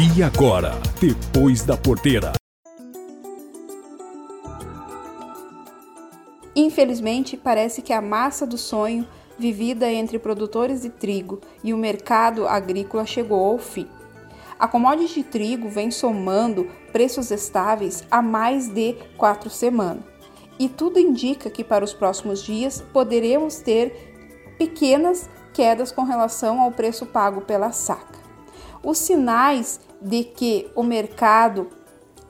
E agora, depois da porteira. Infelizmente, parece que a massa do sonho vivida entre produtores de trigo e o mercado agrícola chegou ao fim. A commodity de trigo vem somando preços estáveis há mais de quatro semanas. E tudo indica que para os próximos dias poderemos ter pequenas quedas com relação ao preço pago pela saca. Os sinais de que o mercado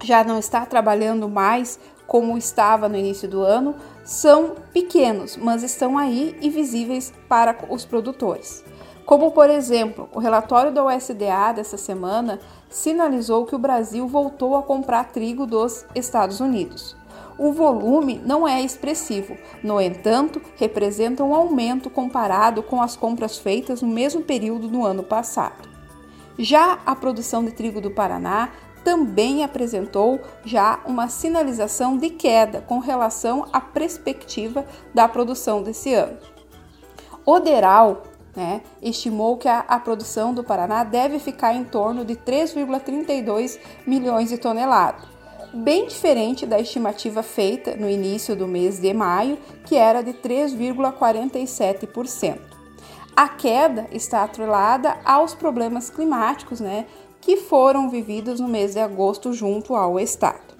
já não está trabalhando mais como estava no início do ano são pequenos, mas estão aí e visíveis para os produtores. Como, por exemplo, o relatório da USDA dessa semana sinalizou que o Brasil voltou a comprar trigo dos Estados Unidos. O volume não é expressivo, no entanto, representa um aumento comparado com as compras feitas no mesmo período no ano passado. Já a produção de trigo do Paraná também apresentou já uma sinalização de queda com relação à perspectiva da produção desse ano. O Deral né, estimou que a, a, produção do Paraná deve ficar em torno de 3,32 milhões de toneladas, bem diferente da estimativa feita no início do mês de maio, que era de 3,47%. A queda está atrelada aos problemas climáticos né, que foram vividos no mês de agosto junto ao estado.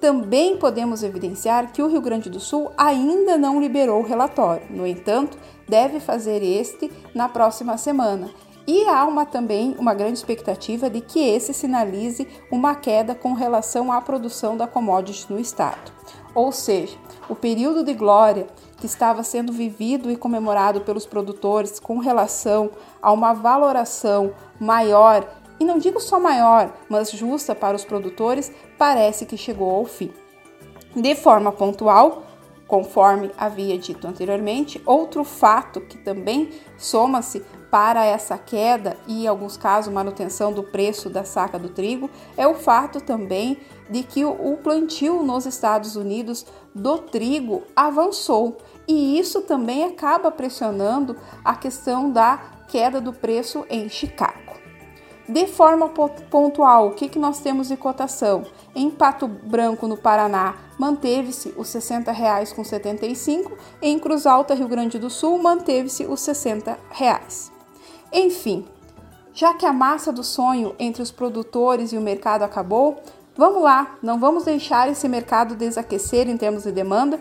Também podemos evidenciar que o Rio Grande do Sul ainda não liberou o relatório, no entanto, deve fazer este na próxima semana. E há uma, também uma grande expectativa de que esse sinalize uma queda com relação à produção da commodity no estado. Ou seja, o período de glória que estava sendo vivido e comemorado pelos produtores com relação a uma valoração maior e não digo só maior, mas justa para os produtores, parece que chegou ao fim. De forma pontual, conforme havia dito anteriormente, outro fato que também soma-se para essa queda e, em alguns casos, manutenção do preço da saca do trigo é o fato também de que o plantio nos Estados Unidos do trigo avançou e isso também acaba pressionando a questão da queda do preço em Chicago. De forma pontual, o que, que nós temos de cotação? Em Pato Branco, no Paraná, manteve-se os R$ 60,75, em Cruz Alta, Rio Grande do Sul, manteve-se os R$ 60. Enfim, já que a massa do sonho entre os produtores e o mercado acabou, vamos lá, não vamos deixar esse mercado desaquecer em termos de demanda?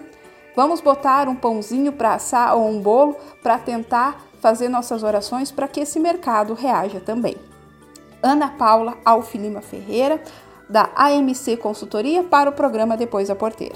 Vamos botar um pãozinho para assar ou um bolo para tentar fazer nossas orações para que esse mercado reaja também. Ana Paula Alfilima Ferreira, da AMC Consultoria, para o programa Depois da Porteira.